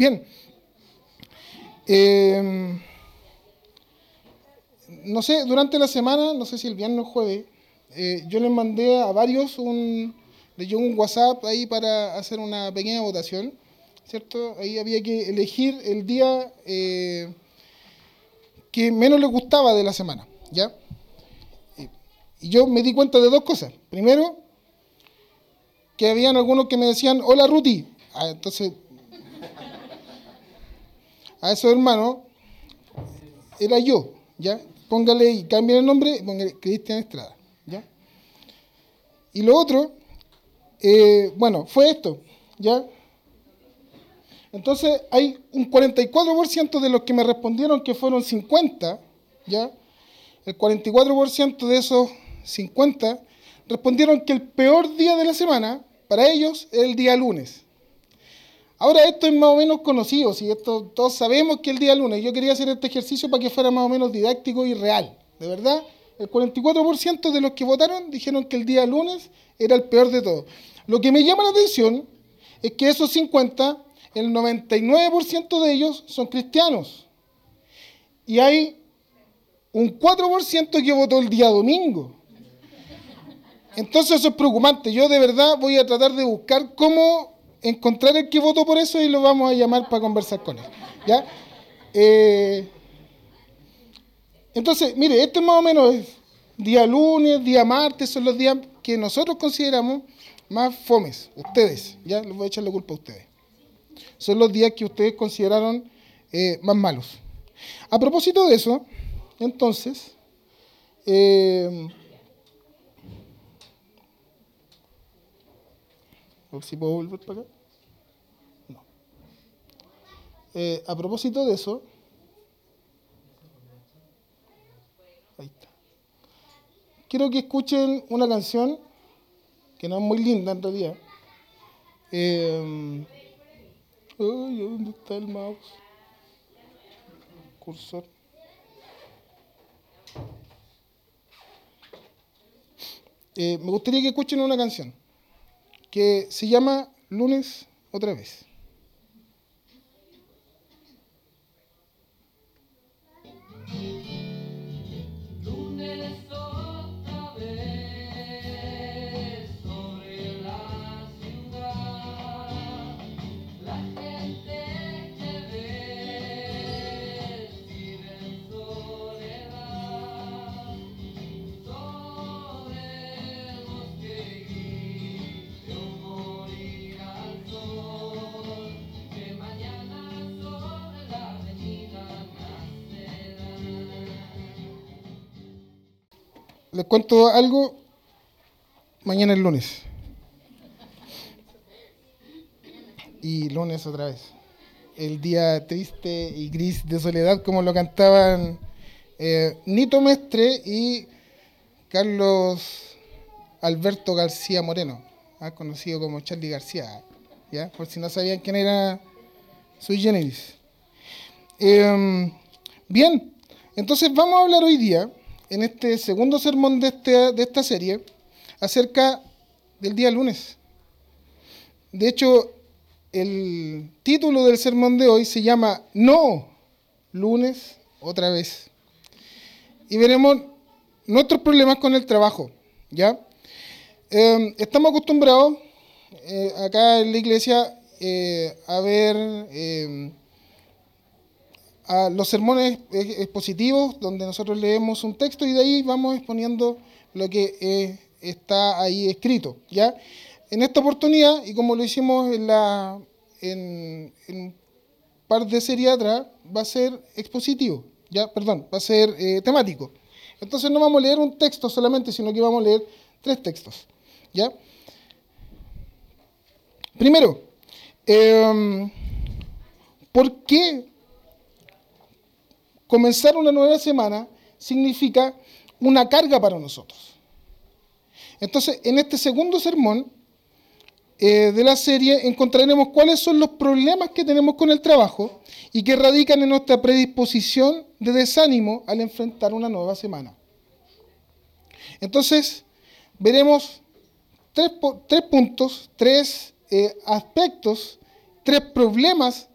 Bien. Eh, no sé, durante la semana, no sé si el viernes o jueves, eh, yo les mandé a varios un, les un WhatsApp ahí para hacer una pequeña votación, ¿cierto? Ahí había que elegir el día eh, que menos les gustaba de la semana, ¿ya? Y yo me di cuenta de dos cosas. Primero, que habían algunos que me decían, hola Ruti. Ah, entonces, a esos hermanos, era yo, ¿ya? Póngale y cambie el nombre, póngale Cristian Estrada, ¿ya? Y lo otro, eh, bueno, fue esto, ¿ya? Entonces, hay un 44% de los que me respondieron que fueron 50, ¿ya? El 44% de esos 50 respondieron que el peor día de la semana para ellos es el día lunes. Ahora esto es más o menos conocido, si esto todos sabemos que el día lunes. Yo quería hacer este ejercicio para que fuera más o menos didáctico y real. De verdad, el 44% de los que votaron dijeron que el día lunes era el peor de todos. Lo que me llama la atención es que esos 50, el 99% de ellos son cristianos. Y hay un 4% que votó el día domingo. Entonces eso es preocupante. Yo de verdad voy a tratar de buscar cómo encontrar el que votó por eso y lo vamos a llamar para conversar con él. ¿ya? Eh, entonces, mire, este más o menos día lunes, día martes, son los días que nosotros consideramos más fomes, ustedes, ya les voy a echar la culpa a ustedes. Son los días que ustedes consideraron eh, más malos. A propósito de eso, entonces, eh, si puedo volver para acá. No. Eh, a propósito de eso, ahí está. Quiero que escuchen una canción que no es muy linda en realidad. Eh, ¿Dónde está el mouse? Cursor. Eh, me gustaría que escuchen una canción que se llama Lunes otra vez. Les cuento algo, mañana es lunes. Y lunes otra vez. El día triste y gris de soledad, como lo cantaban eh, Nito Mestre y Carlos Alberto García Moreno, ¿ah? conocido como Charlie García, ¿ya? por si no sabían quién era su generis. Em, bien, entonces vamos a hablar hoy día en este segundo sermón de, este, de esta serie acerca del día lunes. De hecho, el título del sermón de hoy se llama No, lunes otra vez. Y veremos nuestros problemas con el trabajo. ¿ya? Em, estamos acostumbrados eh, acá en la iglesia eh, a ver em, los sermones expositivos, donde nosotros leemos un texto y de ahí vamos exponiendo lo que eh, está ahí escrito. ¿ya? En esta oportunidad, y como lo hicimos en, la, en, un par de series atrás, va a ser expositivo, ¿ya? perdón, va a ser eh, temático. Entonces no vamos a leer un texto solamente, sino que vamos a leer tres textos. ¿ya? Primero, em, ¿por qué comenzar una nueva semana significa una carga para nosotros. Entonces, en este segundo sermón eh, de la serie encontraremos cuáles son los problemas que tenemos con el trabajo y que radican en nuestra predisposición de desánimo al enfrentar una nueva semana. Entonces, veremos tres, puntos, tres eh, aspectos, tres problemas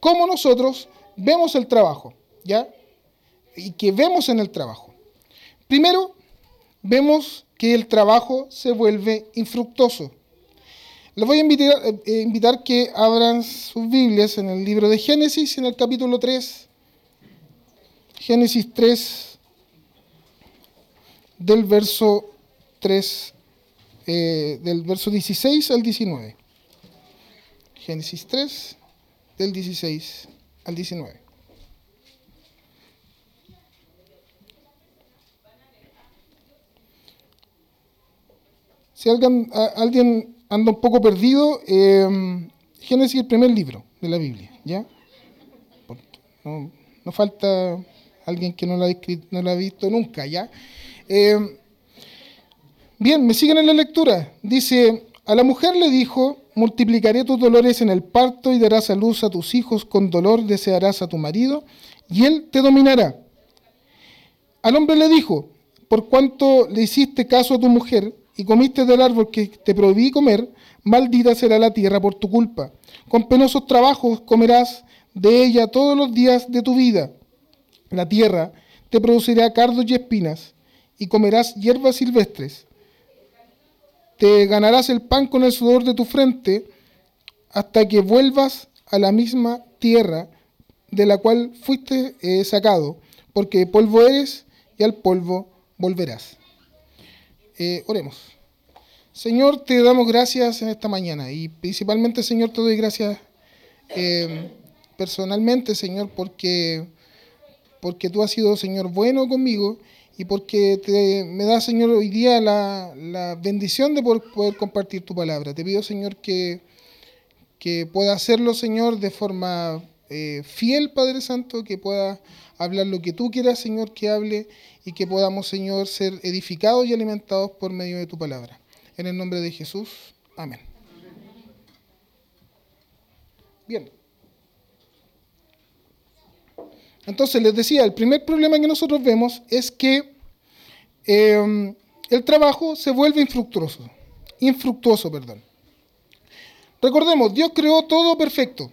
cómo nosotros vemos el trabajo, ¿ya? Y que vemos en el trabajo. Primero, vemos que el trabajo se vuelve infructuoso. Les voy a invitar, eh, invitar que abran sus Biblias en el libro de Génesis, en el capítulo 3. Génesis 3, del verso 3, eh, del verso 16 al 19. Génesis 3, del 16 al 19. Si alguien, anda un poco perdido, eh, Génesis es el primer libro de la Biblia, ¿ya? No, no falta alguien que no lo ha, no ha visto nunca, ¿ya? Eh, bien, me siguen en la lectura. Dice, a la mujer le dijo, multiplicaré tus dolores en el parto y darás a luz a tus hijos, con dolor desearás a tu marido, y él te dominará. Al hombre le dijo, por cuanto le hiciste caso a tu mujer y comiste del árbol que te prohibí comer, maldita será la tierra por tu culpa. Con penosos trabajos comerás de ella todos los días de tu vida. La tierra te producirá cardos y espinas, y comerás hierbas silvestres. Te ganarás el pan con el sudor de tu frente, hasta que vuelvas a la misma tierra de la cual fuiste eh, sacado, porque polvo eres y al polvo volverás. Eh, oremos. Señor, te damos gracias en esta mañana y principalmente, Señor, te doy gracias eh, personalmente, Señor, porque porque tú has sido, Señor, bueno conmigo y porque te, me da, Señor, hoy día la, bendición de poder, compartir tu palabra. Te pido, Señor, que, que pueda hacerlo, Señor, de forma eh, fiel, Padre Santo, que pueda hablar lo que tú quieras, Señor, que hable y que podamos, Señor, ser edificados y alimentados por medio de tu palabra. En el nombre de Jesús. Amén. Bien. Entonces les decía, el primer problema que nosotros vemos es que em, el trabajo se vuelve infructuoso. Infructuoso, perdón. Recordemos, Dios creó todo perfecto,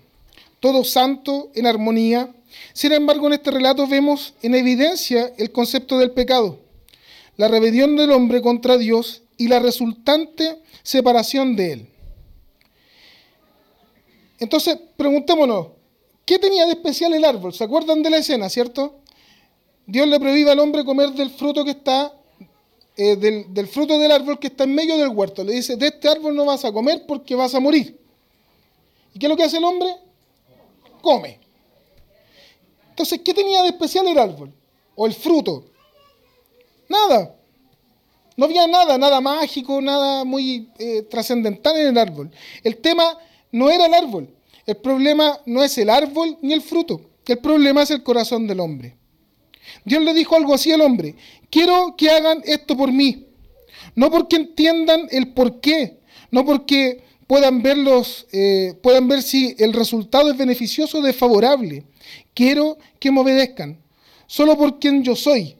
todo santo, en armonía. Sin embargo, en este relato vemos en evidencia el concepto del pecado, la rebelión del hombre contra Dios y la resultante separación de él. Entonces, preguntémonos, ¿Qué tenía de especial el árbol? ¿Se acuerdan de la escena, cierto? Dios le prohíbe al hombre comer del fruto que está, eh, del, fruto del árbol que está en medio del huerto. Le dice, de este árbol no vas a comer porque vas a morir. ¿Y qué es lo que hace el hombre? Come. Entonces, ¿qué tenía de especial el árbol? ¿O el fruto? Nada. No había nada, nada mágico, nada muy eh, trascendental en el árbol. El tema no era el árbol, el problema no es el árbol ni el fruto, el problema es el corazón del hombre. Dios le dijo algo así al hombre, quiero que hagan esto por mí, no porque entiendan el por qué, no porque puedan, verlos, eh, puedan ver si el resultado es beneficioso o desfavorable. Quiero que me obedezcan, solo por quien yo soy,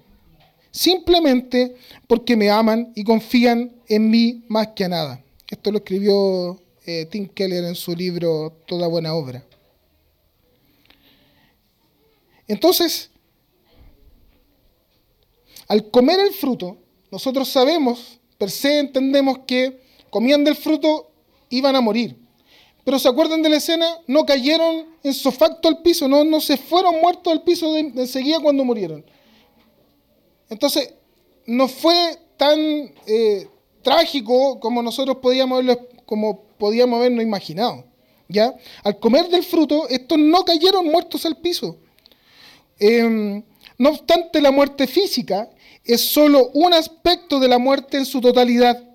simplemente porque me aman y confían en mí más que nada. Esto lo escribió eh, Tim Keller en su libro Toda buena obra. Entonces, al comer el fruto, nosotros sabemos, per se entendemos que comiendo el fruto iban a morir. Pero ¿se acuerdan de la escena? No cayeron en sofacto al piso, no, no se fueron muertos al piso de, enseguida cuando murieron. Entonces, no fue tan eh, trágico como nosotros podíamos como podíamos habernos imaginado. ¿ya? Al comer del fruto, estos no cayeron muertos al piso. Em, no obstante, la muerte física es solo un aspecto de la muerte en su totalidad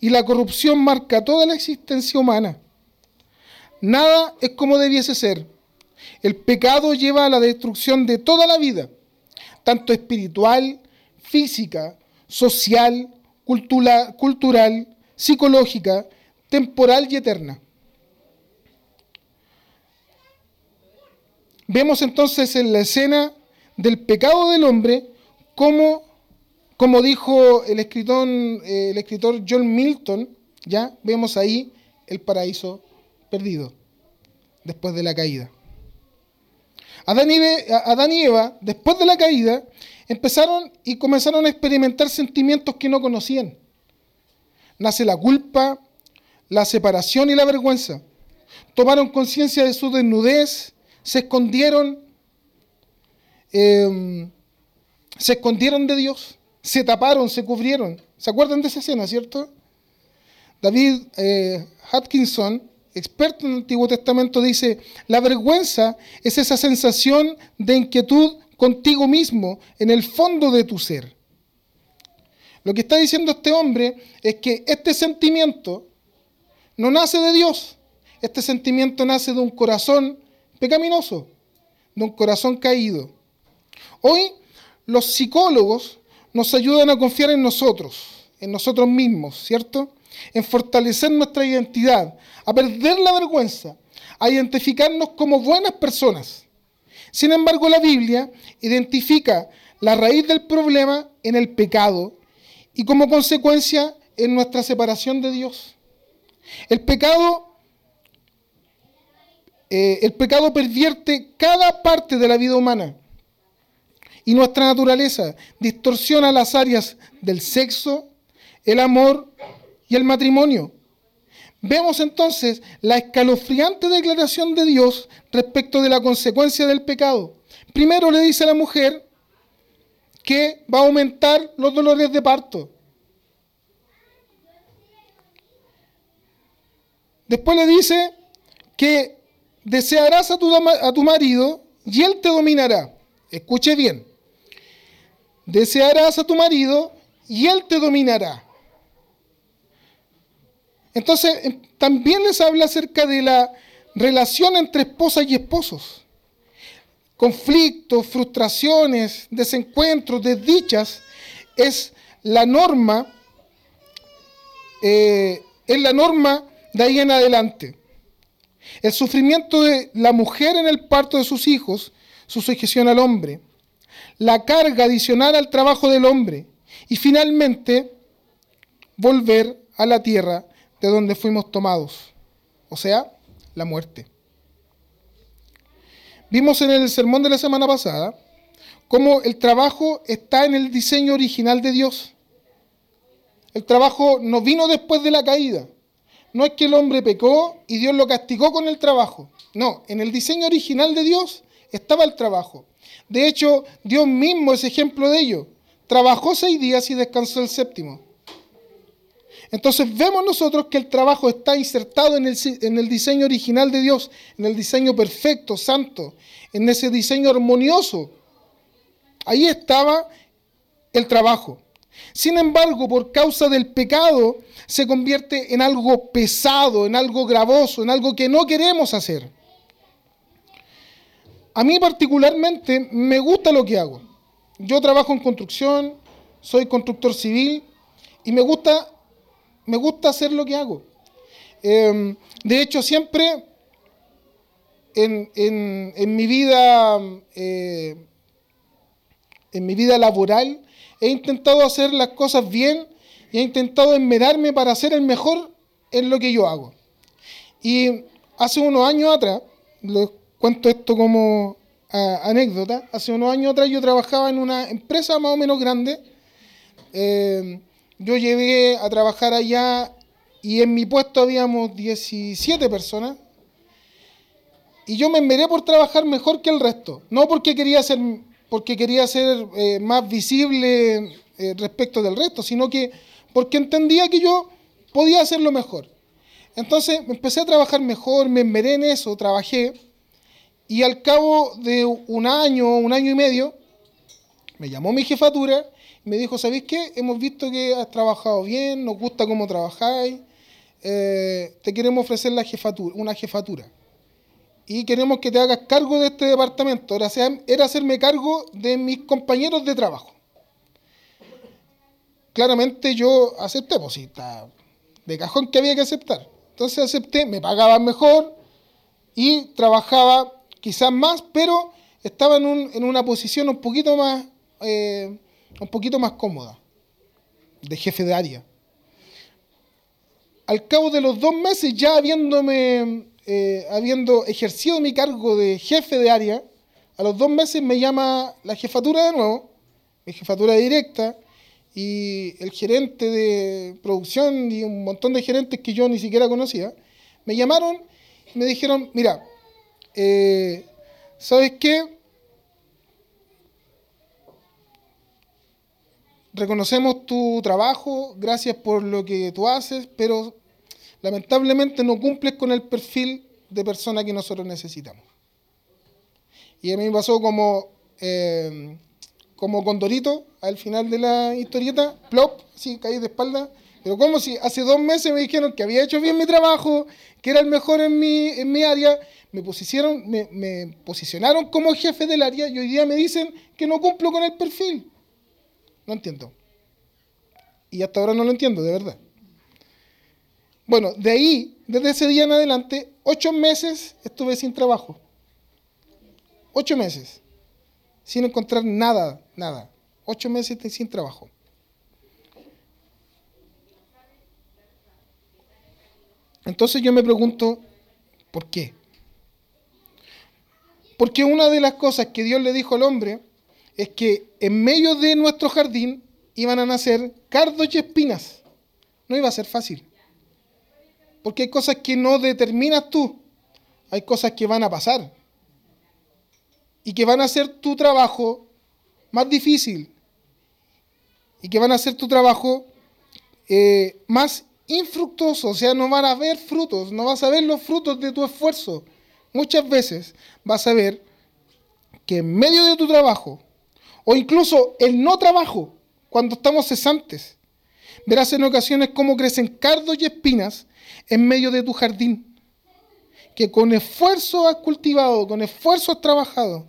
y la corrupción marca toda la existencia humana. Nada es como debiese ser. El pecado lleva a la destrucción de toda la vida, tanto espiritual, física, social, cultural, psicológica, temporal y eterna. Vemos entonces en la escena del pecado del hombre como, como dijo el escritor, eh, el escritor John Milton, ya vemos ahí el paraíso perdido después de la caída. Adán y, Adán y Eva, después de la caída, empezaron y comenzaron a experimentar sentimientos que no conocían. Nace la culpa, la separación y la vergüenza. Tomaron conciencia de su desnudez, se escondieron, em, se escondieron de Dios, se taparon, se cubrieron. ¿Se acuerdan de esa escena, cierto? David eh, Atkinson, experto en el Antiguo Testamento, dice, la vergüenza es esa sensación de inquietud contigo mismo en el fondo de tu ser. Lo que está diciendo este hombre es que este sentimiento no nace de Dios, este sentimiento nace de un corazón pecaminoso, de un corazón caído. Hoy los psicólogos nos ayudan a confiar en nosotros, en nosotros mismos, ¿cierto? En fortalecer nuestra identidad, a perder la vergüenza, a identificarnos como buenas personas. Sin embargo, la Biblia identifica la raíz del problema en el pecado y como consecuencia en nuestra separación de Dios. El pecado eh, el pecado pervierte cada parte de la vida humana y nuestra naturaleza distorsiona las áreas del sexo, el amor y el matrimonio. Vemos entonces la escalofriante declaración de Dios respecto de la consecuencia del pecado. Primero le dice a la mujer que va a aumentar los dolores de parto. Después le dice que desearás a tu, a tu marido y él te dominará. Escuche bien. Desearás a tu marido y él te dominará. Entonces, em, también les habla acerca de la relación entre esposas y esposos. Conflictos, frustraciones, desencuentros, desdichas, es la norma, eh, es la norma de ahí en adelante. El sufrimiento de la mujer en el parto de sus hijos, su sujeción al hombre, la carga adicional al trabajo del hombre y finalmente volver a la tierra de donde fuimos tomados, o sea, la muerte. Vimos en el sermón de la semana pasada cómo el trabajo está en el diseño original de Dios. El trabajo no vino después de la caída. No es que el hombre pecó y Dios lo castigó con el trabajo. No, en el diseño original de Dios estaba el trabajo. De hecho, Dios mismo es ejemplo de ello. Trabajó seis días y descansó el séptimo. Entonces vemos nosotros que el trabajo está insertado en el, en el, diseño original de Dios, en el diseño perfecto, santo, en ese diseño armonioso. Ahí estaba el trabajo. Sin embargo, por causa del pecado, se convierte en algo pesado, en algo gravoso, en algo que no queremos hacer. A mí particularmente me gusta lo que hago. Yo trabajo en construcción, soy constructor civil y me gusta, me gusta hacer lo que hago. Em, de hecho, siempre en, mi vida, eh, en mi vida laboral, he intentado hacer las cosas bien y he intentado enmerarme para ser el mejor en lo que yo hago. Y hace unos años atrás, les cuento esto como anécdota, hace unos años atrás yo trabajaba en una empresa más o menos grande. Eh, yo llegué a trabajar allá y en mi puesto habíamos 17 personas. Y yo me enmeré por trabajar mejor que el resto. No porque quería ser porque quería ser eh, más visible eh, respecto del resto, sino que porque entendía que yo podía hacerlo mejor. Entonces empecé a trabajar mejor, me enmeré en eso, trabajé, y al cabo de un año, un año y medio, me llamó mi jefatura y me dijo, ¿sabéis qué? Hemos visto que has trabajado bien, nos gusta cómo trabajáis, eh, te queremos ofrecer la jefatura, una jefatura y queremos que te hagas cargo de este departamento. Era, era hacerme cargo de mis compañeros de trabajo. Claramente yo acepté, pues sí, de cajón que había que aceptar. Entonces acepté, me pagaban mejor y trabajaba quizás más, pero estaba en, un, una posición un poquito más, eh, un poquito más cómoda, de jefe de área. Al cabo de los dos meses, ya habiéndome eh, habiendo ejercido mi cargo de jefe de área, A los dos meses me llama la jefatura de nuevo, mi jefatura directa, y el gerente de producción y un montón de gerentes que yo ni siquiera conocía, me llamaron y me dijeron, mira, eh, ¿sabes qué? Reconocemos tu trabajo, gracias por lo que tú haces, pero lamentablemente no cumples con el perfil de persona que nosotros necesitamos. Y a mí me pasó como, eh, como Condorito al final de la historieta, plop, sí, caí de espalda. Pero como si hace dos meses me dijeron que había hecho bien mi trabajo, que era el mejor en mi, en mi área, me, posicionaron, me, me posicionaron como jefe del área y hoy día me dicen que no cumplo con el perfil. No entiendo. Y hasta ahora no lo entiendo, de verdad. Bueno, de ahí, desde ese día en adelante, ocho meses estuve sin trabajo. Ocho meses. Sin encontrar nada, nada. Ocho meses sin trabajo. Entonces yo me pregunto, ¿por qué? Porque una de las cosas que Dios le dijo al hombre es que en medio de nuestro jardín iban a nacer cardos y espinas. No iba a ser fácil. Porque hay cosas que no determinas tú. Hay cosas que van a pasar. Y que van a hacer tu trabajo más difícil. Y que van a hacer tu trabajo eh, más infructuoso. O sea, no van a ver frutos. No vas a ver los frutos de tu esfuerzo. Muchas veces vas a ver que en medio de tu trabajo, o incluso el no trabajo, cuando estamos cesantes, verás en ocasiones cómo crecen cardos y espinas en medio de tu jardín, que con esfuerzo has cultivado, con esfuerzo has trabajado,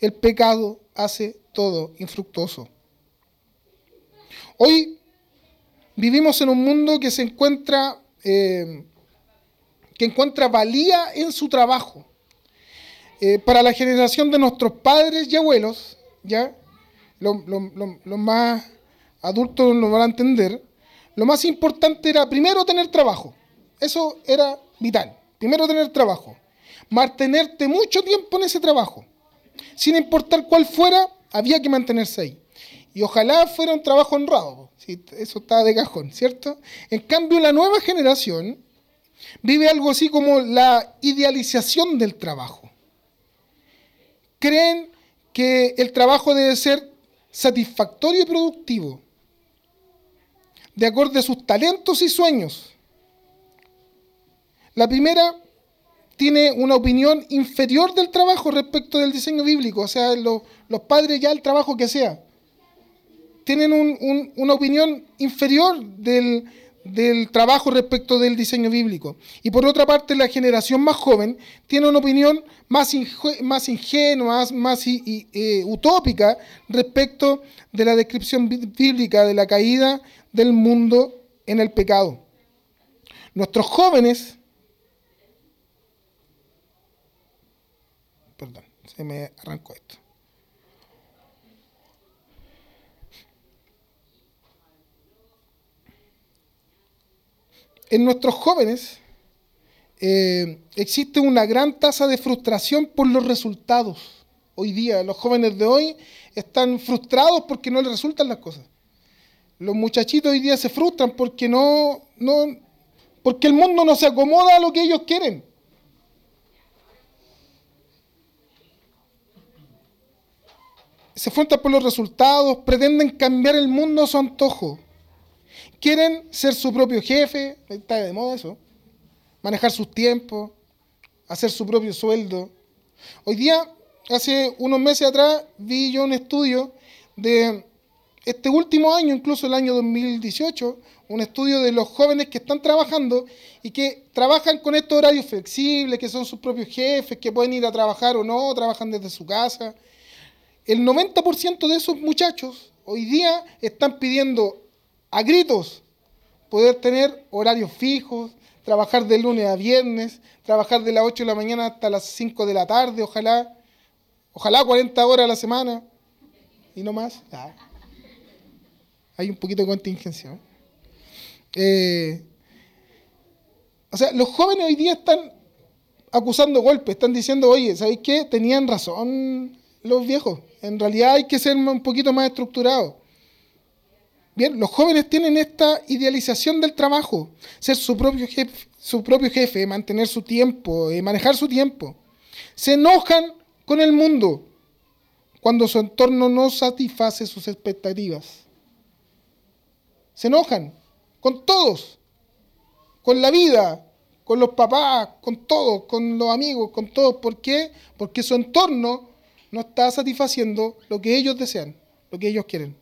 el pecado hace todo infructuoso. Hoy vivimos en un mundo que se encuentra, eh, que encuentra valía en su trabajo. Eh, para la generación de nuestros padres y abuelos, ya, los lo, más adultos lo van a entender, lo más importante era primero tener trabajo. Eso era vital. Primero tener trabajo. Mantenerte mucho tiempo en ese trabajo. Sin importar cuál fuera, había que mantenerse ahí. Y ojalá fuera un trabajo honrado. Eso está de cajón, ¿cierto? En cambio, la nueva generación vive algo así como la idealización del trabajo. Creen que el trabajo debe ser satisfactorio y productivo, de acuerdo a sus talentos y sueños. La primera tiene una opinión inferior del trabajo respecto del diseño bíblico, o sea, los padres ya el trabajo que sea, tienen una opinión inferior del, trabajo respecto del diseño bíblico. Y por otra parte, la generación más joven tiene una opinión más, más ingenua, más, eh, utópica respecto de la descripción bíblica de la caída del mundo en el pecado. Nuestros jóvenes Perdón, se me arrancó esto. En nuestros jóvenes eh, existe una gran tasa de frustración por los resultados. Hoy día, los jóvenes de hoy están frustrados porque no les resultan las cosas. Los muchachitos hoy día se frustran porque no, no, porque el mundo no se acomoda a lo que ellos quieren. se frustran por los resultados, pretenden cambiar el mundo a su antojo. Quieren ser su propio jefe, está de moda eso, manejar sus tiempos, hacer su propio sueldo. Hoy día, hace unos meses atrás, vi yo un estudio de este último año, incluso el año 2018, un estudio de los jóvenes que están trabajando y que trabajan con estos horarios flexibles, que son sus propios jefes, que pueden ir a trabajar o no, trabajan desde su casa el 90% de esos muchachos hoy día están pidiendo a gritos poder tener horarios fijos, trabajar de lunes a viernes, trabajar de las 8 de la mañana hasta las 5 de la tarde, ojalá, ojalá 40 horas a la semana y no más. Hay un poquito de contingencia. Eh, o sea, los jóvenes hoy día están acusando golpes, están diciendo, oye, ¿sabéis qué? Tenían razón los viejos. En realidad hay que ser un poquito más estructurado. Bien, los jóvenes tienen esta idealización del trabajo, ser su propio jefe, su propio jefe mantener su tiempo, eh, manejar su tiempo. Se enojan con el mundo cuando su entorno no satisface sus expectativas. Se enojan con todos, con la vida, con los papás, con todos, con los amigos, con todos. ¿Por qué? Porque su entorno no está satisfaciendo lo que ellos desean, lo que ellos quieren.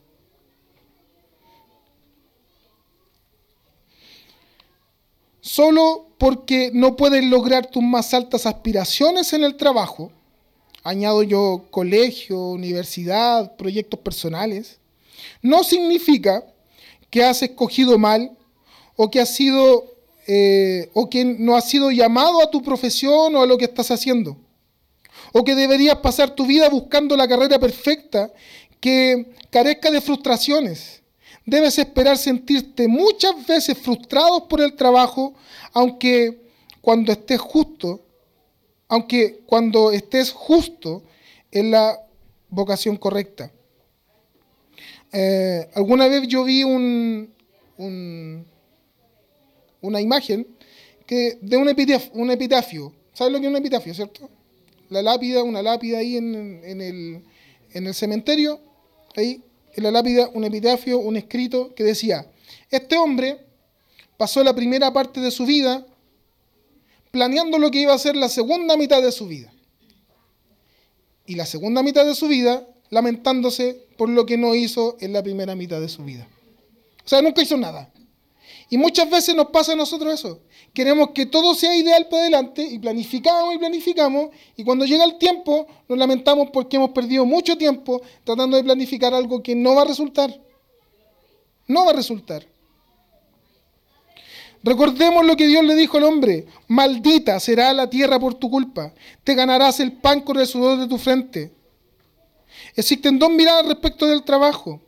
Solo porque no puedes lograr tus más altas aspiraciones en el trabajo, añado yo colegio, universidad, proyectos personales, no significa que has escogido mal o que sido eh, o que no has sido llamado a tu profesión o a lo que estás haciendo. O que deberías pasar tu vida buscando la carrera perfecta que carezca de frustraciones. Debes esperar sentirte muchas veces frustrado por el trabajo, aunque cuando estés justo, aunque cuando estés justo en la vocación correcta. Eh, alguna vez yo vi un, una imagen que, de un epitafio, un epitafio. ¿Sabes lo que es un epitafio, cierto? La lápida, una lápida ahí en, el, en el cementerio, ahí en la lápida un epitafio, un escrito que decía, este hombre pasó la primera parte de su vida planeando lo que iba a ser la segunda mitad de su vida. Y la segunda mitad de su vida lamentándose por lo que no hizo en la primera mitad de su vida. O sea, nunca hizo nada. Y muchas veces nos pasa a nosotros eso. Queremos que todo sea ideal para adelante y planificamos y planificamos y cuando llega el tiempo nos lamentamos porque hemos perdido mucho tiempo tratando de planificar algo que no va a resultar. No va a resultar. Recordemos lo que Dios le dijo al hombre, maldita será la tierra por tu culpa, te ganarás el pan con el sudor de tu frente. Existen dos miradas respecto del trabajo.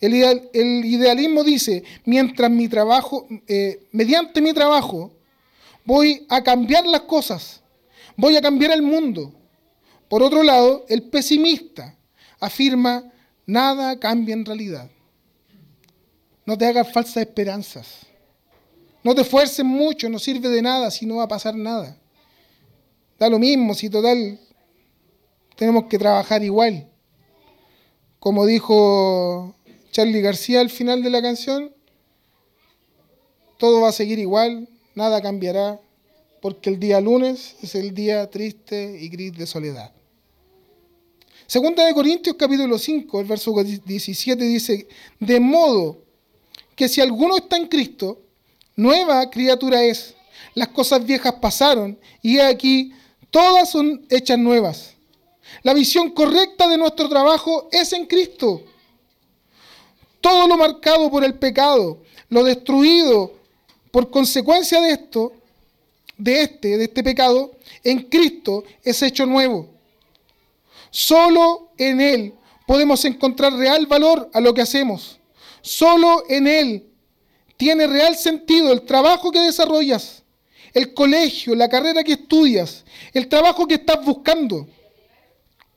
El, idealismo dice, mientras mi trabajo, eh, mediante mi trabajo, voy a cambiar las cosas, voy a cambiar el mundo. Por otro lado, el pesimista afirma, nada cambia en realidad. No te hagas falsas esperanzas. No te esfuerces mucho, no sirve de nada si no va a pasar nada. Da lo mismo, si total tenemos que trabajar igual. Como dijo Charlie García al final de la canción, todo va a seguir igual, nada cambiará, porque el día lunes es el día triste y gris de soledad. Segunda de Corintios capítulo 5, el verso 17 dice, de modo que si alguno está en Cristo, nueva criatura es. Las cosas viejas pasaron y aquí todas son hechas nuevas. La visión correcta de nuestro trabajo es en Cristo. Todo lo marcado por el pecado, lo destruido por consecuencia de esto, de este, de este pecado, en Cristo es hecho nuevo. Solo en Él podemos encontrar real valor a lo que hacemos. Solo en Él tiene real sentido el trabajo que desarrollas, el colegio, la carrera que estudias, el trabajo que estás buscando,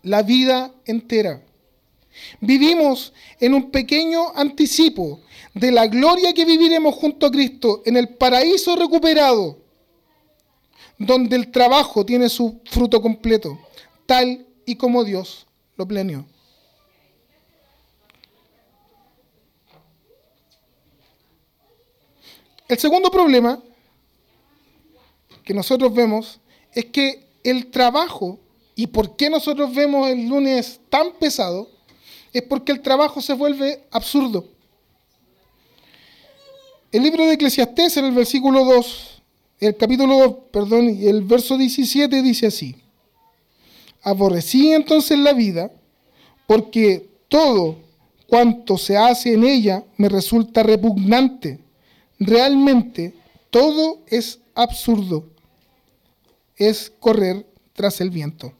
la vida entera. Vivimos en un pequeño anticipo de la gloria que viviremos junto a Cristo en el paraíso recuperado, donde el trabajo tiene su fruto completo, tal y como Dios lo planeó. El segundo problema que nosotros vemos es que el trabajo, y por qué nosotros vemos el lunes tan pesado, es porque el trabajo se vuelve absurdo. El libro de Eclesiastés en el versículo 2, el capítulo 2, perdón, y el verso 17 dice así: Aborrecí entonces la vida, porque todo cuanto se hace en ella me resulta repugnante. Realmente todo es absurdo. Es correr tras el viento.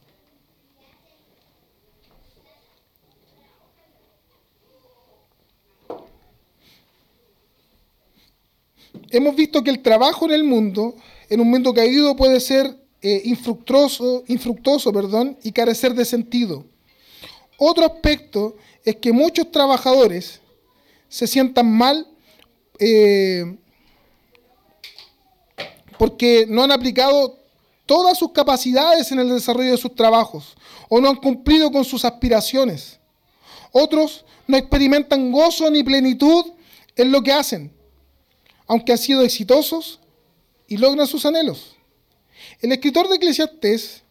Hemos visto que el trabajo en el mundo, en un mundo caído, puede ser eh, infructuoso, infructuoso perdón, y carecer de sentido. Otro aspecto es que muchos trabajadores se sientan mal eh, porque no han aplicado todas sus capacidades en el desarrollo de sus trabajos o no han cumplido con sus aspiraciones. Otros no experimentan gozo ni plenitud en lo que hacen, aunque han sido exitosos y logran sus anhelos. El escritor de Eclesiastés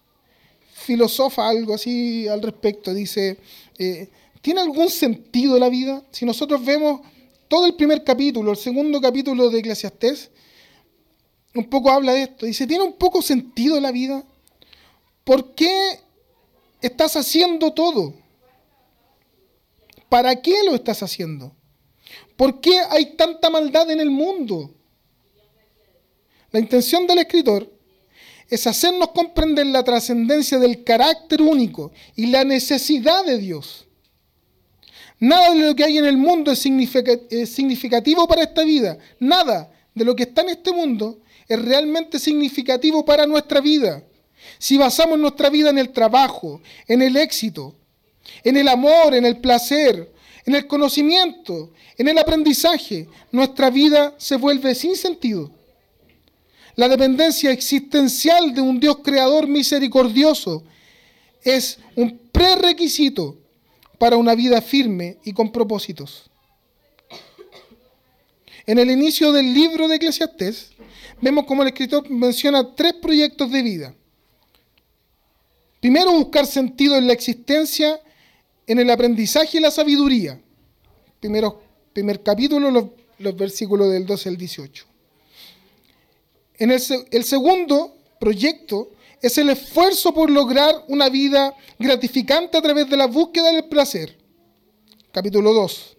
filosofa algo así al respecto, dice, eh, ¿tiene algún sentido la vida? Si nosotros vemos todo el primer capítulo, el segundo capítulo de Eclesiastés, un poco habla de esto. Dice, ¿tiene un poco sentido la vida? ¿Por qué estás haciendo todo? ¿Para qué lo estás haciendo? ¿Por qué hay tanta maldad en el mundo? La intención del escritor es hacernos comprender la trascendencia del carácter único y la necesidad de Dios. Nada de lo que hay en el mundo es significativo para esta vida. Nada de lo que está en este mundo es realmente significativo para nuestra vida. Si basamos nuestra vida en el trabajo, en el éxito, en el amor, en el placer, en el conocimiento, en el aprendizaje, nuestra vida se vuelve sin sentido. La dependencia existencial de un Dios creador misericordioso es un prerequisito para una vida firme y con propósitos. En el inicio del libro de Eclesiastés, vemos como el escritor menciona tres proyectos de vida. Primero, buscar sentido en la existencia, en el aprendizaje y la sabiduría. Primero, primer capítulo, los, los versículos del 12 al 18. En el, segundo proyecto es el esfuerzo por lograr una vida gratificante a través de la búsqueda del placer. Capítulo 2.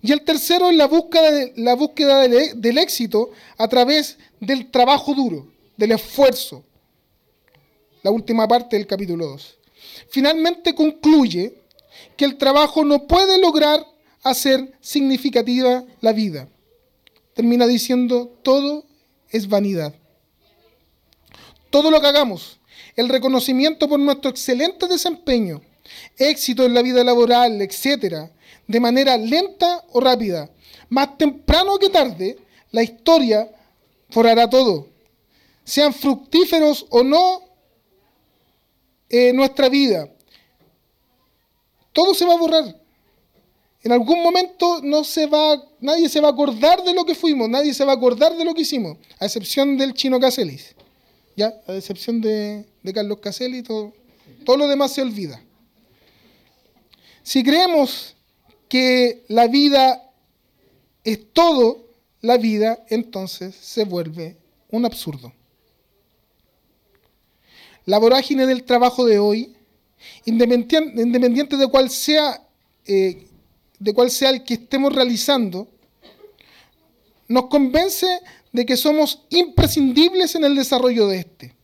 Y el tercero es la búsqueda, de, la búsqueda del, del éxito a través del trabajo duro, del esfuerzo. La última parte del capítulo 2. Finalmente concluye que el trabajo no puede lograr hacer significativa la vida. Termina diciendo, todo es vanidad. Todo lo que hagamos, el reconocimiento por nuestro excelente desempeño, éxito en la vida laboral, etcétera, de manera lenta o rápida, más temprano que tarde, la historia forará todo. Sean fructíferos o no en nuestra vida. Todo se va a borrar. En algún momento no se va, nadie se va a acordar de lo que fuimos, nadie se va a acordar de lo que hicimos, a excepción del chino Caselis. ¿Ya? A excepción de, Carlos Caselli, todo, todo lo demás se olvida. Si creemos que la vida es todo, la vida entonces se vuelve un absurdo. La vorágine del trabajo de hoy, independiente de cuál sea, eh, de cuál sea el que estemos realizando, nos convence de que somos imprescindibles en el desarrollo de este.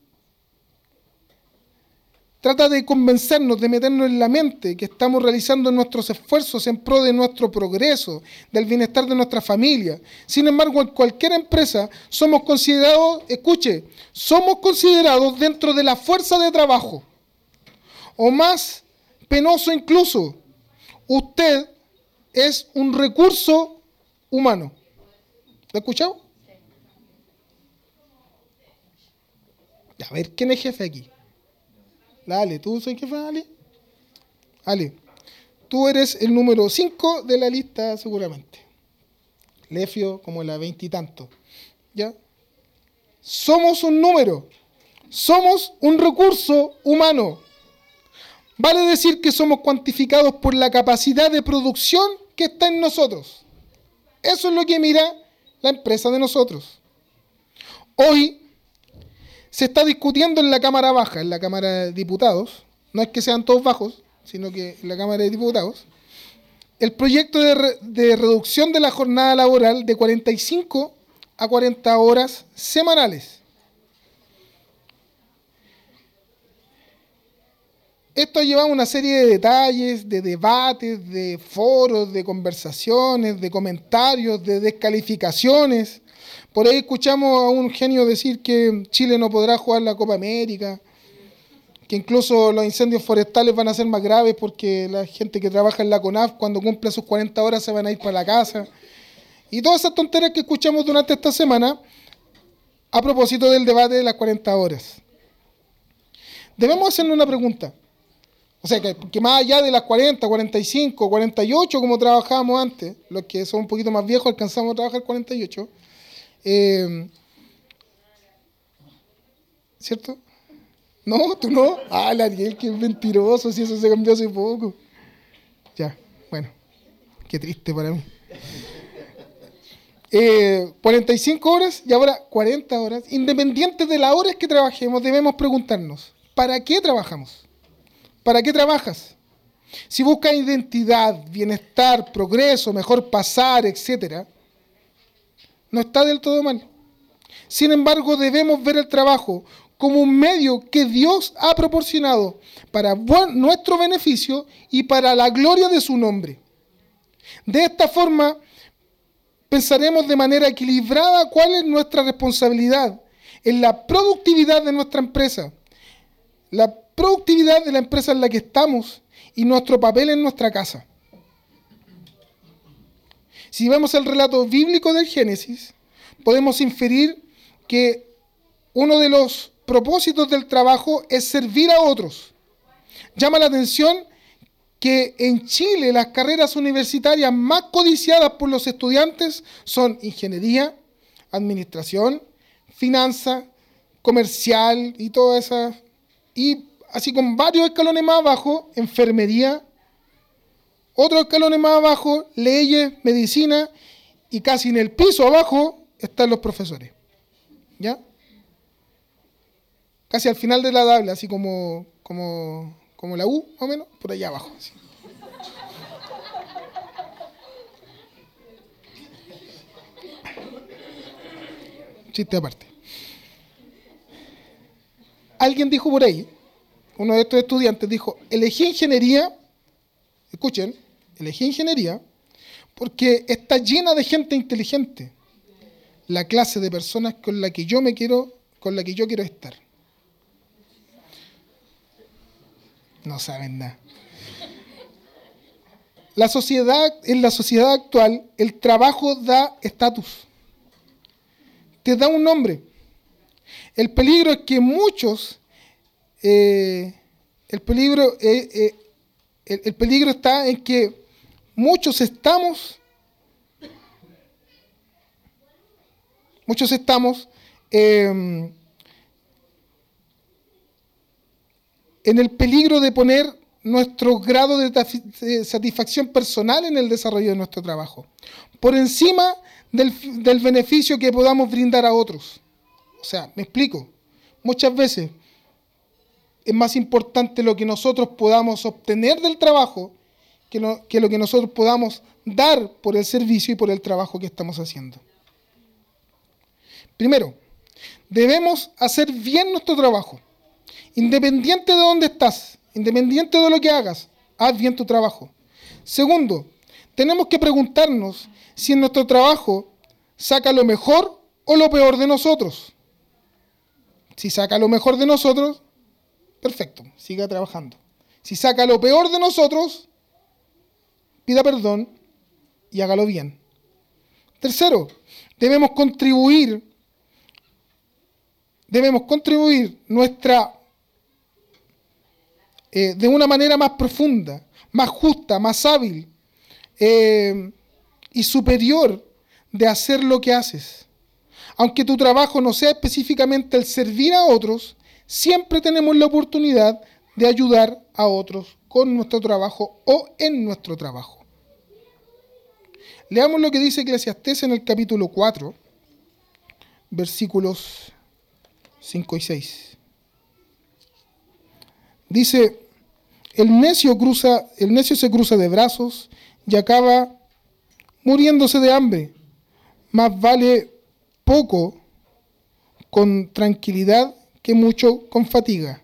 Trata de convencernos, de meternos en la mente que estamos realizando nuestros esfuerzos en pro de nuestro progreso, del bienestar de nuestra familia. Sin embargo, en cualquier empresa somos considerados, escuche, somos considerados dentro de la fuerza de trabajo. O más penoso incluso, usted es un recurso humano. ¿Lo ha escuchado? A ver, ¿quién es jefe aquí? Dale, ¿tú soy jefe, Ale? Ale, tú eres el número 5 de la lista seguramente. Lefio como la veintitanto. ¿Ya? Somos un número. Somos un recurso humano. Vale decir que somos cuantificados por la capacidad de producción que está en nosotros. Eso es lo que mira la empresa de nosotros. Hoy se está discutiendo en la Cámara Baja, en la Cámara de Diputados, no es que sean todos bajos, sino que en la Cámara de Diputados, el proyecto de, reducción de la jornada laboral de 45 a 40 horas semanales. Esto ha llevado una serie de detalles, de debates, de foros, de conversaciones, de comentarios, de descalificaciones. Por ahí escuchamos a un genio decir que Chile no podrá jugar la Copa América. que incluso los incendios forestales van a ser más graves porque la gente que trabaja en la CONAF cuando cumple sus 40 horas se van a ir para la casa. Y todas esas tonterías que escuchamos durante esta semana a propósito del debate de las 40 horas. Debemos hacerle una pregunta. O sea, que, más allá de las 40, 45, 48, como trabajábamos antes, los que son un poquito más viejos alcanzamos a trabajar 48, eh, ¿cierto? No, tú no. Ah, la Ariel, que mentiroso, si eso se cambió hace poco. Ya, bueno, qué triste para mí. 45 eh, horas y ahora 40 horas. Independiente de las horas que trabajemos, debemos preguntarnos, ¿para qué trabajamos? ¿Para qué trabajas? Si buscas identidad, bienestar, progreso, mejor pasar, etc., no está del todo mal. Sin embargo, debemos ver el trabajo como un medio que Dios ha proporcionado para nuestro beneficio y para la gloria de su nombre. De esta forma, pensaremos de manera equilibrada cuál es nuestra responsabilidad en la productividad de nuestra empresa, la productividad de la empresa en la que estamos y nuestro papel en nuestra casa. Si vemos el relato bíblico del Génesis, podemos inferir que uno de los propósitos del trabajo es servir a otros. Llama la atención que en Chile las carreras universitarias más codiciadas por los estudiantes son ingeniería, administración, finanza, comercial y todas esas. Y así con varios escalones más abajo, enfermería, otros escalones más abajo, leyes, medicina y casi en el piso abajo están los profesores. ¿Ya? casi al final de la tabla, así como, como, como la U, más o menos, por allá abajo. Chiste aparte. Alguien dijo por ahí, uno de estos estudiantes dijo, elegí ingeniería, escuchen, elegí ingeniería porque está llena de gente inteligente, la clase de personas con la que yo me quiero, con la que yo quiero estar. No saben nada. La sociedad, en la sociedad actual, el trabajo da estatus. Te da un nombre. El peligro es que muchos, eh, el, peligro, eh, eh, el, peligro está en que muchos estamos, muchos estamos em, en el peligro de poner nuestro grado de satisfacción personal en el desarrollo de nuestro trabajo, por encima del, beneficio que podamos brindar a otros. O sea, me explico, muchas veces es más importante lo que nosotros podamos obtener del trabajo que, lo que nosotros podamos dar por el servicio y por el trabajo que estamos haciendo. Primero, debemos hacer bien nuestro trabajo. Independiente de dónde estás, independiente de lo que hagas, haz bien tu trabajo. Segundo, tenemos que preguntarnos si en nuestro trabajo saca lo mejor o lo peor de nosotros. Si saca lo mejor de nosotros, perfecto, siga trabajando. Si saca lo peor de nosotros, pida perdón y hágalo bien. Tercero, debemos contribuir, debemos contribuir nuestra eh, de una manera más profunda, más justa, más hábil eh, y superior de hacer lo que haces. Aunque tu trabajo no sea específicamente el servir a otros, siempre tenemos la oportunidad de ayudar a otros con nuestro trabajo o en nuestro trabajo. Leamos lo que dice Eclesiastés en el capítulo 4, versículos 5 y 6. Dice, el necio, cruza, el necio se cruza de brazos y acaba muriéndose de hambre. Más vale poco con tranquilidad que mucho con fatiga,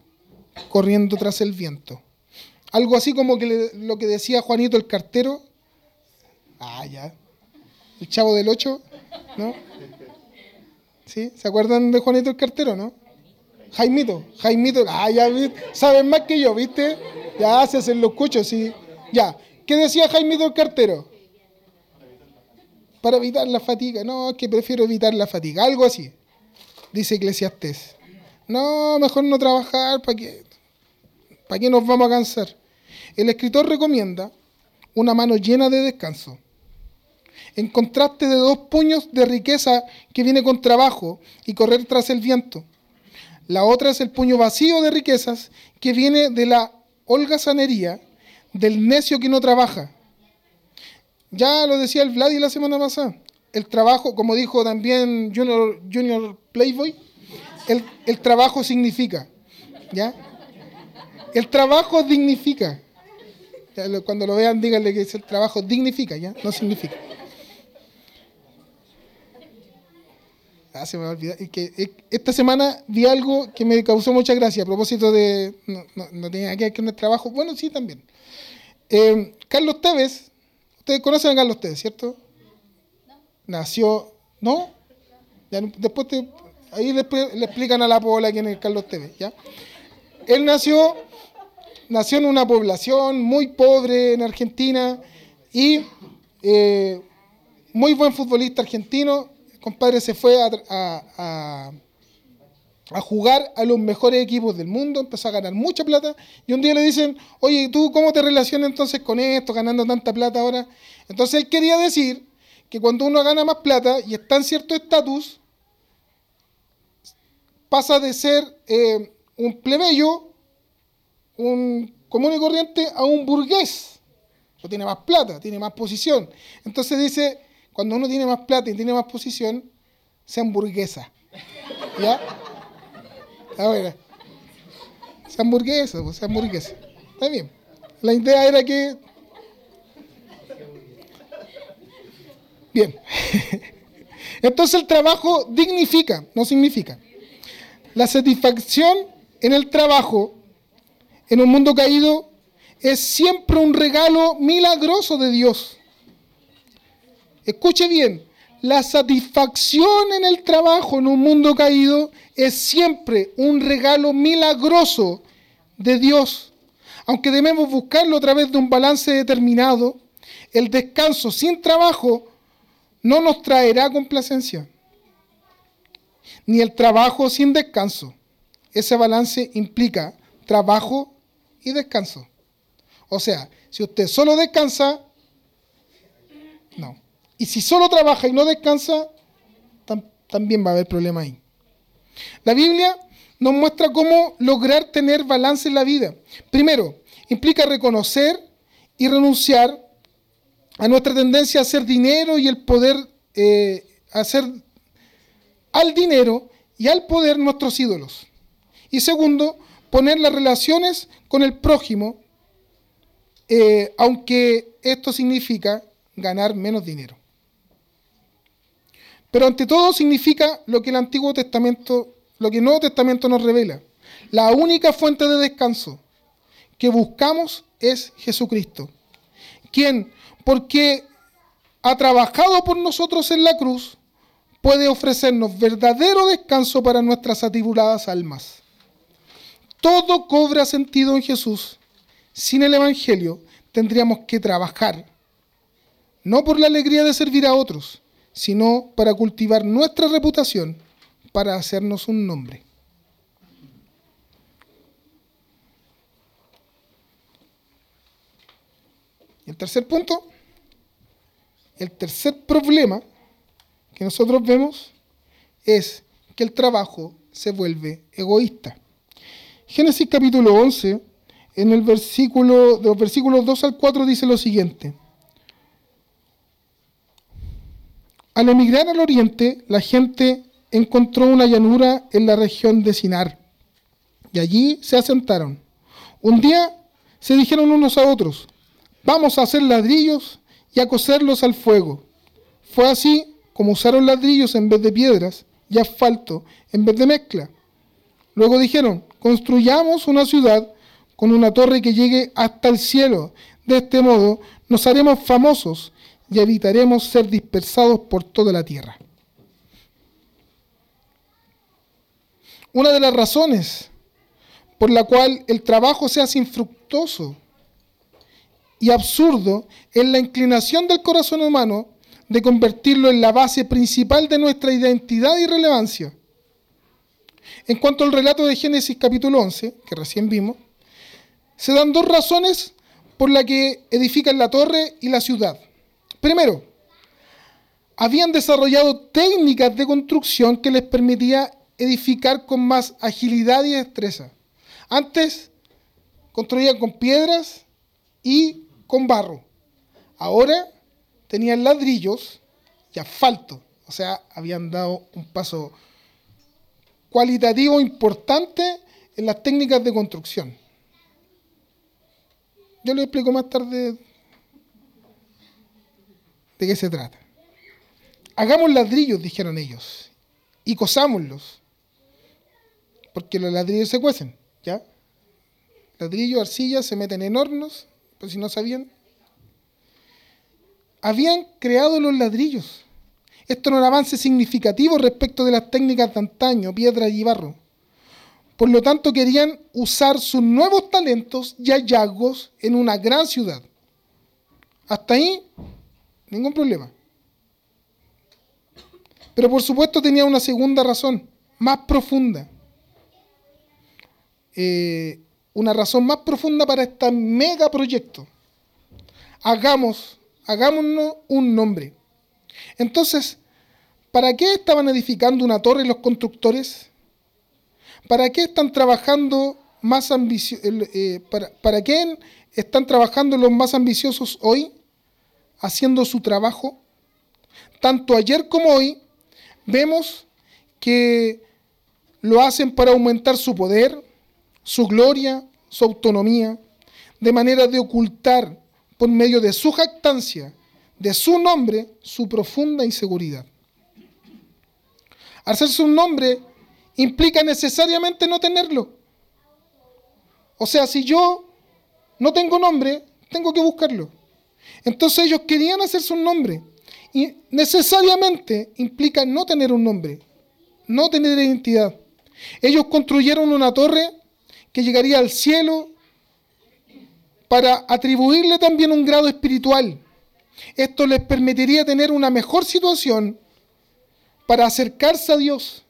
corriendo tras el viento. Algo así como que lo que decía Juanito el cartero. Ah, ya. El chavo del 8, ¿no? ¿Sí? ¿Se acuerdan de Juanito el cartero, no? Jaimito, Jaimito, ah, ya saben más que yo, ¿viste? Ya se hacen los cuchos, sí. Ya. ¿Qué decía Jaimito el cartero? Para evitar la fatiga. No, es que prefiero evitar la fatiga. Algo así. Dice Eclesiastés. No, mejor no trabajar, ¿para qué? ¿Para qué nos vamos a cansar? El escritor recomienda una mano llena de descanso. En contraste de dos puños de riqueza que viene con trabajo y correr tras el viento. La otra es el puño vacío de riquezas que viene de la holgazanería del necio que no trabaja. Ya lo decía el Vladi la semana pasada. El trabajo, como dijo también Junior, Junior Playboy, el, el trabajo significa. ¿Ya? El trabajo dignifica. Cuando lo vean, díganle que el trabajo dignifica, ¿ya? No significa. Ah, se me va a olvidar. que eh, esta semana vi algo que me causó mucha gracia a propósito de. No, no, tenía que ver con trabajo. Bueno, sí, también. Eh, Carlos Tevez, ustedes conocen a Carlos Tevez, ¿cierto? No. Nació. ¿No? después ahí le, explican a la pobla quién es Carlos Tevez, ¿ya? Él nació, nació en una población muy pobre en Argentina y eh, muy buen futbolista argentino compadre se fue a, a, jugar a los mejores equipos del mundo, empezó a ganar mucha plata y un día le dicen, oye, ¿tú cómo te relacionas entonces con esto, ganando tanta plata ahora? Entonces él quería decir que cuando uno gana más plata y está en cierto estatus, pasa de ser eh, un plebeyo, un común y corriente, a un burgués. O tiene más plata, tiene más posición. Entonces dice, cuando uno tiene más plata y tiene más posición, se hamburguesa. ¿Ya? Ahora, se hamburguesa, pues, se hamburguesa. Está bien. La idea era que. Bien. Entonces el trabajo dignifica, no significa. La satisfacción en el trabajo, en un mundo caído, es siempre un regalo milagroso de Dios. Escuche bien, la satisfacción en el trabajo en un mundo caído es siempre un regalo milagroso de Dios. Aunque debemos buscarlo a través de un balance determinado, el descanso sin trabajo no nos traerá complacencia. Ni el trabajo sin descanso. Ese balance implica trabajo y descanso. O sea, si usted solo descansa, no. Y si solo trabaja y no descansa, también va a haber problema ahí. La Biblia nos muestra cómo lograr tener balance en la vida. Primero, implica reconocer y renunciar a nuestra tendencia a hacer dinero y el poder, eh, hacer al dinero y al poder nuestros ídolos. Y segundo, poner las relaciones con el prójimo, eh, aunque esto significa ganar menos dinero. Pero ante todo significa lo que el Antiguo Testamento, lo que el Nuevo Testamento nos revela. La única fuente de descanso que buscamos es Jesucristo, quien, porque ha trabajado por nosotros en la cruz, puede ofrecernos verdadero descanso para nuestras atribuladas almas. Todo cobra sentido en Jesús. Sin el Evangelio tendríamos que trabajar, no por la alegría de servir a otros, sino para cultivar nuestra reputación, para hacernos un nombre. El tercer punto, el tercer problema que nosotros vemos es que el trabajo se vuelve egoísta. Génesis capítulo 11, en el versículo, de los versículos 2 al 4 dice lo siguiente. Al emigrar al oriente, la gente encontró una llanura en la región de Sinar y allí se asentaron. Un día se dijeron unos a otros, vamos a hacer ladrillos y a coserlos al fuego. Fue así como usaron ladrillos en vez de piedras y asfalto en vez de mezcla. Luego dijeron, construyamos una ciudad con una torre que llegue hasta el cielo. De este modo nos haremos famosos y evitaremos ser dispersados por toda la tierra. una de las razones por la cual el trabajo se hace infructuoso y absurdo es la inclinación del corazón humano de convertirlo en la base principal de nuestra identidad y relevancia. En cuanto al relato de Génesis capítulo 11, que recién vimos, se dan dos razones por las que edifican la torre y la ciudad. Primero, habían desarrollado técnicas de construcción que les permitía edificar con más agilidad y destreza. Antes construían con piedras y con barro. Ahora tenían ladrillos y asfalto. O sea, habían dado un paso cualitativo importante en las técnicas de construcción. Yo les explico más tarde de qué se trata. Hagamos ladrillos, dijeron ellos, y cosámoslos, porque los ladrillos se cuecen, ¿ya? Ladrillos, arcilla, se meten en hornos, pues si no sabían. Habían creado los ladrillos. Esto era un avance significativo respecto de las técnicas de antaño, piedra y barro. Por lo tanto, querían usar sus nuevos talentos y hallazgos en una gran ciudad. Hasta ahí, ningún problema. Pero por supuesto tenía una segunda razón, más profunda. Eh, una razón más profunda para este mega proyecto. Hagamos, hagámonos un nombre. Entonces, ¿para qué estaban edificando una torre los constructores? ¿Para qué están trabajando más ambiciosos? Eh, para, ¿Para qué están trabajando los más ambiciosos hoy? Haciendo su trabajo. Tanto ayer como hoy vemos que lo hacen para aumentar su poder, su gloria, su autonomía, de manera de ocultar por medio de su jactancia, de su nombre, su profunda inseguridad. Hacerse un nombre implica necesariamente no tenerlo. O sea, si yo no tengo nombre, tengo que buscarlo. Entonces ellos querían hacerse un nombre. Y necesariamente implica no tener un nombre, no tener identidad. Ellos construyeron una torre que llegaría al cielo para atribuirle también un grado espiritual. Esto les permitiría tener una mejor situación para acercarse a Dios.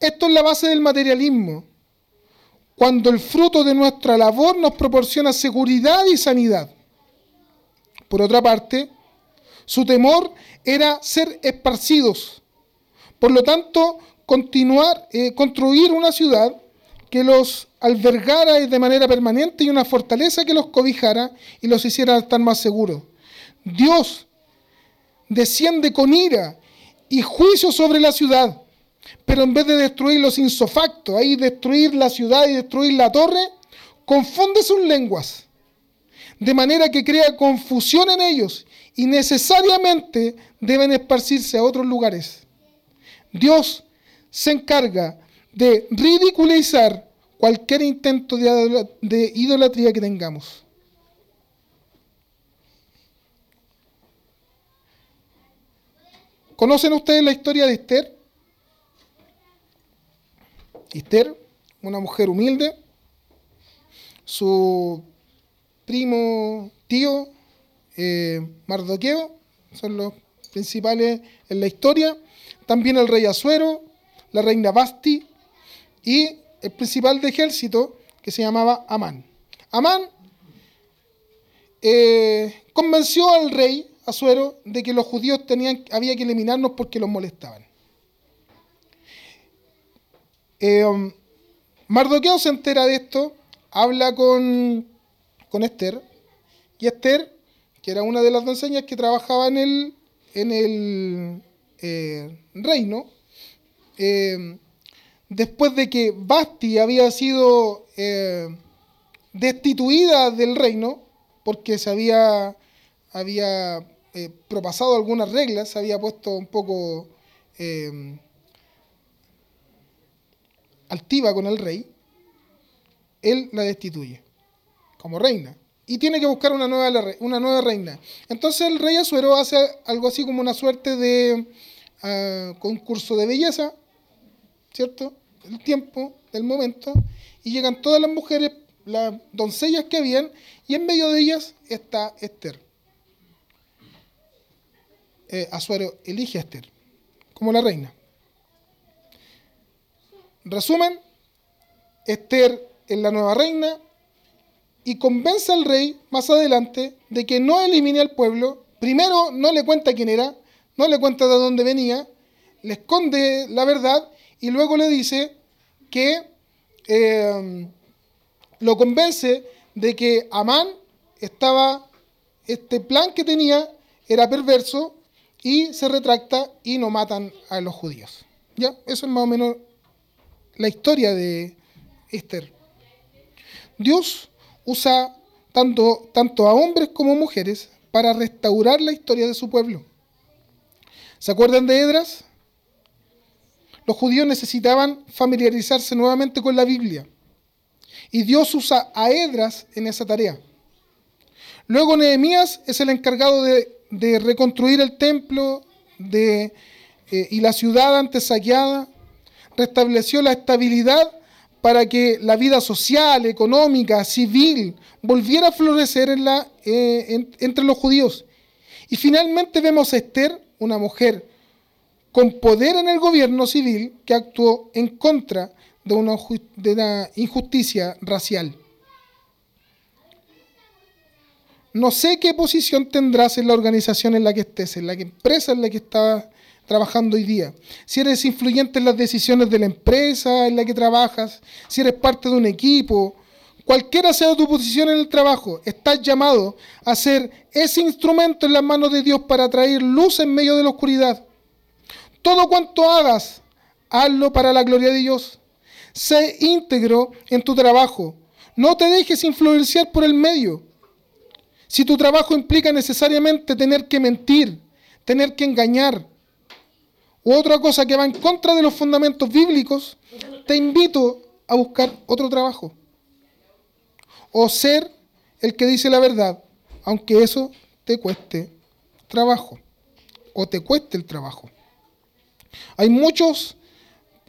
Esto es la base del materialismo. Cuando el fruto de nuestra labor nos proporciona seguridad y sanidad. Por otra parte, su temor era ser esparcidos. Por lo tanto, continuar, eh, construir una ciudad que los albergara de manera permanente y una fortaleza que los cobijara y los hiciera estar más seguros. Dios desciende con ira y juicio sobre la ciudad, pero en vez de destruir los insofactos, ahí destruir la ciudad y destruir la torre, confunde sus lenguas, de manera que crea confusión en ellos y necesariamente deben esparcirse a otros lugares. Dios se encarga de ridiculizar cualquier intento de idolatría que tengamos. ¿Conocen ustedes la historia de Esther? Esther, una mujer humilde, su primo, tío, eh, Mardoqueo, son los principales en la historia, también el rey Azuero, la reina Basti, y el principal de ejército que se llamaba Amán. Amán eh, convenció al rey Azuero de que los judíos tenían, había que eliminarnos porque los molestaban. Eh, um, Mardoqueo se entera de esto, habla con, con Esther, y Esther, que era una de las doncellas que trabajaba en el, en el eh, reino, después de que Basti había sido eh, destituida del reino, porque se había, eh, propasado algunas reglas, se había puesto un poco eh, altiva con el rey, él la destituye como reina. Y tiene que buscar una nueva, una nueva reina. Entonces el rey Azuero hace algo así como una suerte de ah, concurso de belleza ¿cierto? del tiempo, del momento, y llegan todas las mujeres, las doncellas que habían, y en medio de ellas está Esther. Eh, Azuero elige a Esther como la reina. Resumen, Esther es la nueva reina y convence al rey más adelante de que no elimine al pueblo. Primero no le cuenta quién era, no le cuenta de dónde venía, le esconde la verdad y luego le dice que eh, lo convence de que Amán estaba, este plan que tenía era perverso y se retracta y no matan a los judíos. ¿Ya? Eso es más o menos la historia de Esther. Dios usa tanto, tanto a hombres como mujeres para restaurar la historia de su pueblo. ¿Se acuerdan de Edras? Los judíos necesitaban familiarizarse nuevamente con la Biblia. Y Dios usa a Edras en esa tarea. Luego Nehemías es el encargado de, reconstruir el templo eh, y la ciudad antes saqueada. Restableció la estabilidad para que la vida social, económica, civil volviera a florecer eh, entre los judíos. Y finalmente vemos a Esther, una mujer con poder en el gobierno civil, que actuó en contra de una, injusticia racial. No sé qué posición tendrás en la organización en la que estés, en la empresa en la que estás trabajando hoy día. Si eres influyente en las decisiones de la empresa en la que trabajas, si eres parte de un equipo, cualquiera sea tu posición en el trabajo, estás llamado a ser ese instrumento en las manos de Dios para traer luz en medio de la oscuridad. Todo cuanto hagas, hazlo para la gloria de Dios. Sé íntegro en tu trabajo. No te dejes influenciar por el medio. Si tu trabajo implica necesariamente tener que mentir, tener que engañar, u otra cosa que va en contra de los fundamentos bíblicos, te invito a buscar otro trabajo. O ser el que dice la verdad, aunque eso te cueste trabajo, o te cueste el trabajo. Hay muchos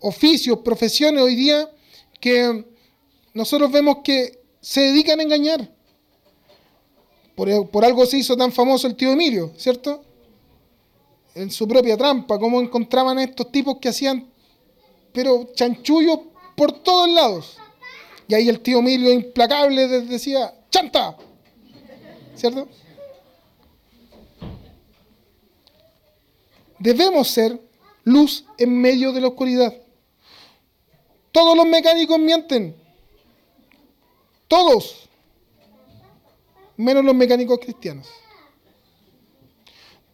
oficios, profesiones hoy día que nosotros vemos que se dedican a engañar. Por, algo se hizo tan famoso el tío Emilio, ¿cierto? En su propia trampa, cómo encontraban a estos tipos que hacían, pero chanchullos por todos lados. Y ahí el tío Emilio, implacable, decía, ¡chanta! ¿Cierto? Debemos ser luz en medio de la oscuridad. Todos los mecánicos mienten. Todos menos los mecánicos cristianos.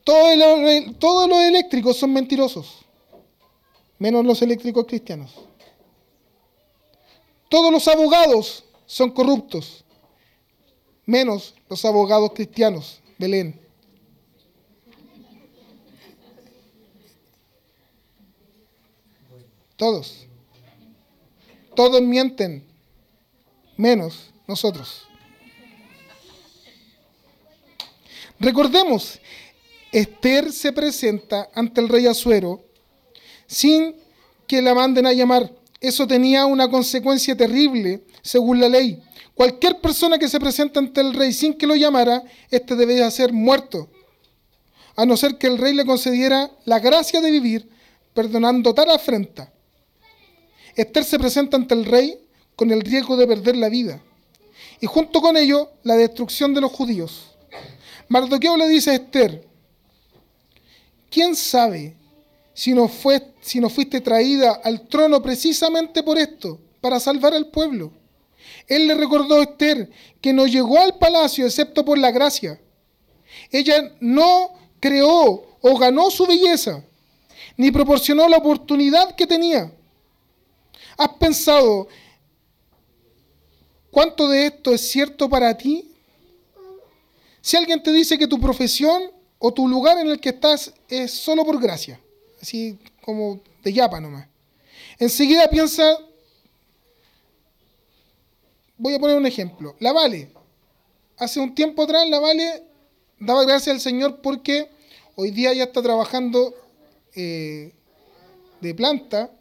Todos los, todos los eléctricos son mentirosos, menos los eléctricos cristianos. Todos los abogados son corruptos, menos los abogados cristianos. Belén. Todos. Todos mienten, menos nosotros. Recordemos, Esther se presenta ante el rey Azuero sin que la manden a llamar. Eso tenía una consecuencia terrible según la ley. Cualquier persona que se presenta ante el rey sin que lo llamara, éste debía ser muerto, a no ser que el rey le concediera la gracia de vivir, perdonando tal afrenta. Esther se presenta ante el rey con el riesgo de perder la vida y junto con ello la destrucción de los judíos. Mardoqueo le dice a Esther, ¿quién sabe si no, fue, si no fuiste traída al trono precisamente por esto, para salvar al pueblo? Él le recordó a Esther que no llegó al palacio excepto por la gracia. Ella no creó o ganó su belleza, ni proporcionó la oportunidad que tenía. ¿Has pensado cuánto de esto es cierto para ti? Si alguien te dice que tu profesión o tu lugar en el que estás es solo por gracia, así como de yapa nomás, enseguida piensa, voy a poner un ejemplo, la Vale. Hace un tiempo atrás la Vale daba gracias al Señor porque hoy día ya está trabajando eh, de planta,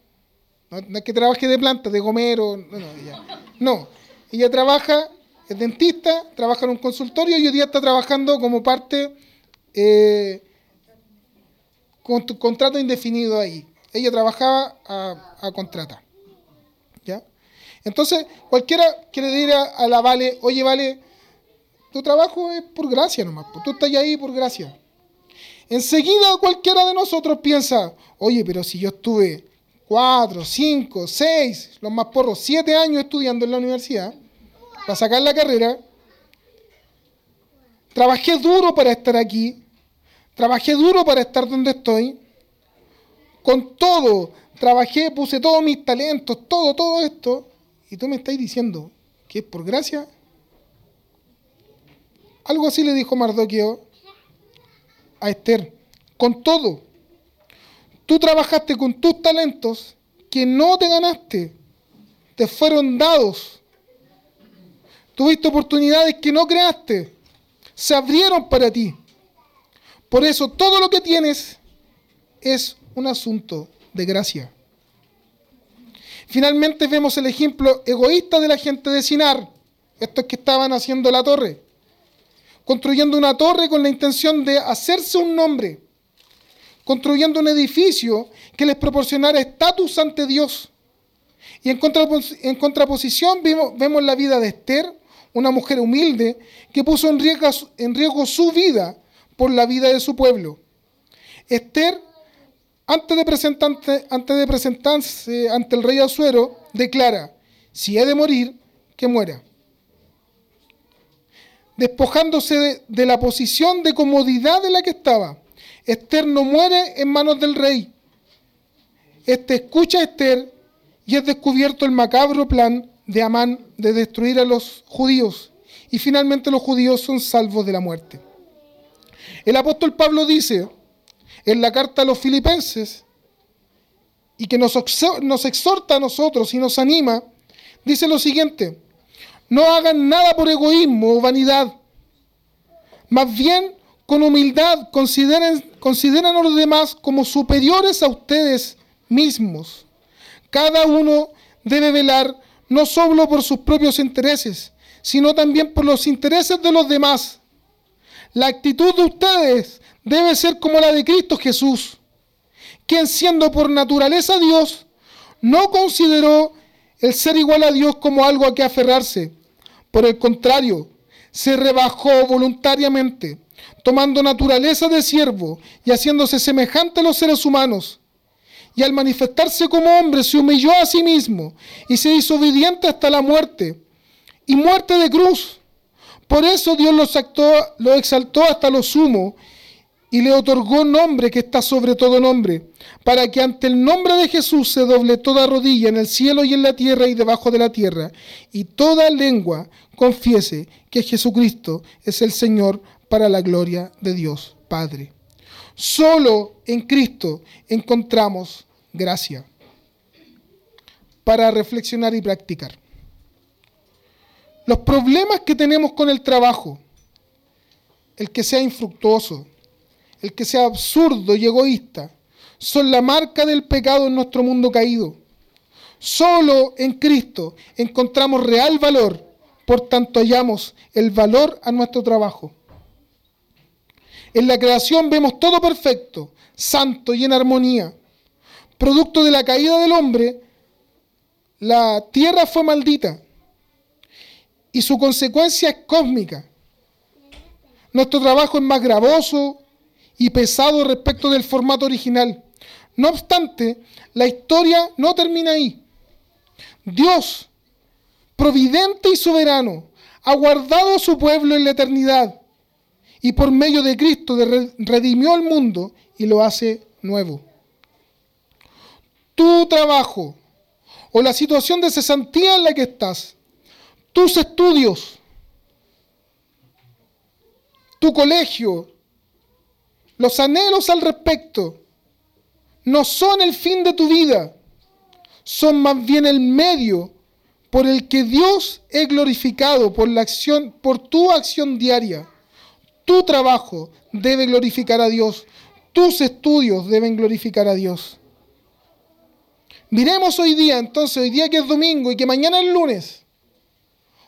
No, es que trabaje de planta, de gomero, no, no, ella, no. Ella trabaja, es dentista, trabaja en un consultorio y hoy día está trabajando como parte eh, con tu contrato indefinido ahí. Ella trabajaba a, a contrata. ¿Ya? Entonces, cualquiera que le diga a la Vale, oye, Vale, tu trabajo es por gracia nomás, pues, tú estás ahí por gracia. Enseguida cualquiera de nosotros piensa, oye, pero si yo estuve cuatro, cinco, seis, los más porros, siete años estudiando en la universidad para sacar la carrera, trabajé duro para estar aquí, trabajé duro para estar donde estoy, con todo, trabajé, puse todos mis talentos, todo, todo esto, y tú me estás diciendo que es por gracia. Algo así le dijo Mardoqueo a Esther, con todo. Tú trabajaste con tus talentos que no te ganaste, te fueron dados. Tuviste oportunidades que no creaste, se abrieron para ti. Por eso todo lo que tienes es un asunto de gracia. Finalmente vemos el ejemplo egoísta de la gente de Sinar, estos que estaban haciendo la torre, construyendo una torre con la intención de hacerse un nombre, construyendo un edificio que les proporcionara estatus ante Dios. Y en, contraposición vemos, la vida de Esther, una mujer humilde que puso en riesgo, su vida por la vida de su pueblo. Esther antes de, antes de presentarse ante el rey Azuero, declara, si he de morir, que muera. Despojándose de, de la posición de comodidad en la que estaba, Esther no muere en manos del rey. Este escucha a Esther y es descubierto el macabro plan de Amán de destruir a los judíos. Y finalmente los judíos son salvos de la muerte. El apóstol Pablo dice, en la carta a los filipenses y que nos, exhorta a nosotros y nos anima, dice lo siguiente, no hagan nada por egoísmo o vanidad, más bien con humildad consideren, a los demás como superiores a ustedes mismos. Cada uno debe velar no solo por sus propios intereses, sino también por los intereses de los demás. La actitud de ustedes debe ser como la de Cristo Jesús, quien siendo por naturaleza Dios, no consideró el ser igual a Dios como algo a que aferrarse. Por el contrario, se rebajó voluntariamente, tomando naturaleza de siervo y haciéndose semejante a los seres humanos. Y al manifestarse como hombre se humilló a sí mismo y se hizo obediente hasta la muerte y muerte de cruz. Por eso Dios lo, lo exaltó hasta lo sumo y le otorgó nombre que está sobre todo nombre, para que ante el nombre de Jesús se doble toda rodilla en el cielo y en la tierra y debajo de la tierra, y toda lengua confiese que Jesucristo es el Señor para la gloria de Dios Padre. Solo en Cristo encontramos gracia para reflexionar y practicar. Los problemas que tenemos con el trabajo, el que sea infructuoso, el que sea absurdo y egoísta, son la marca del pecado en nuestro mundo caído. Solo en Cristo encontramos real valor, por tanto hallamos el valor a nuestro trabajo. En la creación vemos todo perfecto, santo y en armonía. Producto de la caída del hombre, la tierra fue maldita y su consecuencia es cósmica. Nuestro trabajo es más gravoso, y pesado respecto del formato original. No obstante, la historia no termina ahí. Dios, providente y soberano, ha guardado a su pueblo en la eternidad y por medio de Cristo redimió el mundo y lo hace nuevo. Tu trabajo o la situación de cesantía en la que estás, tus estudios, tu colegio, los anhelos al respecto no son el fin de tu vida, son más bien el medio por el que Dios es glorificado por la acción, por tu acción diaria. Tu trabajo debe glorificar a Dios, tus estudios deben glorificar a Dios. Miremos hoy día, entonces, hoy día que es domingo y que mañana es lunes.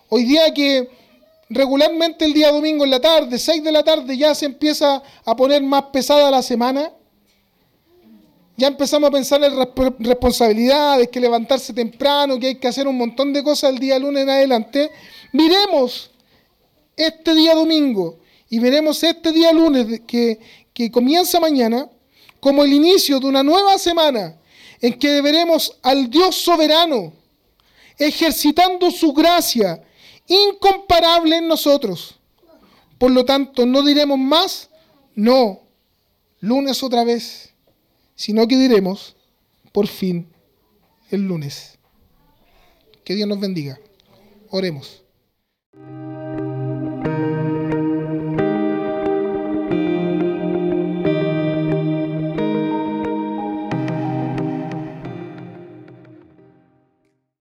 Hoy día que regularmente el día domingo en la tarde, 6 de la tarde, ya se empieza a poner más pesada la semana. Ya empezamos a pensar en responsabilidades, que levantarse temprano, que hay que hacer un montón de cosas el día lunes en adelante. Miremos este día domingo y veremos este día lunes que, que comienza mañana como el inicio de una nueva semana en que veremos al Dios soberano ejercitando su gracia incomparable en nosotros. Por lo tanto, no diremos más, no, lunes otra vez, sino que diremos, por fin, el lunes. Que Dios nos bendiga. Oremos.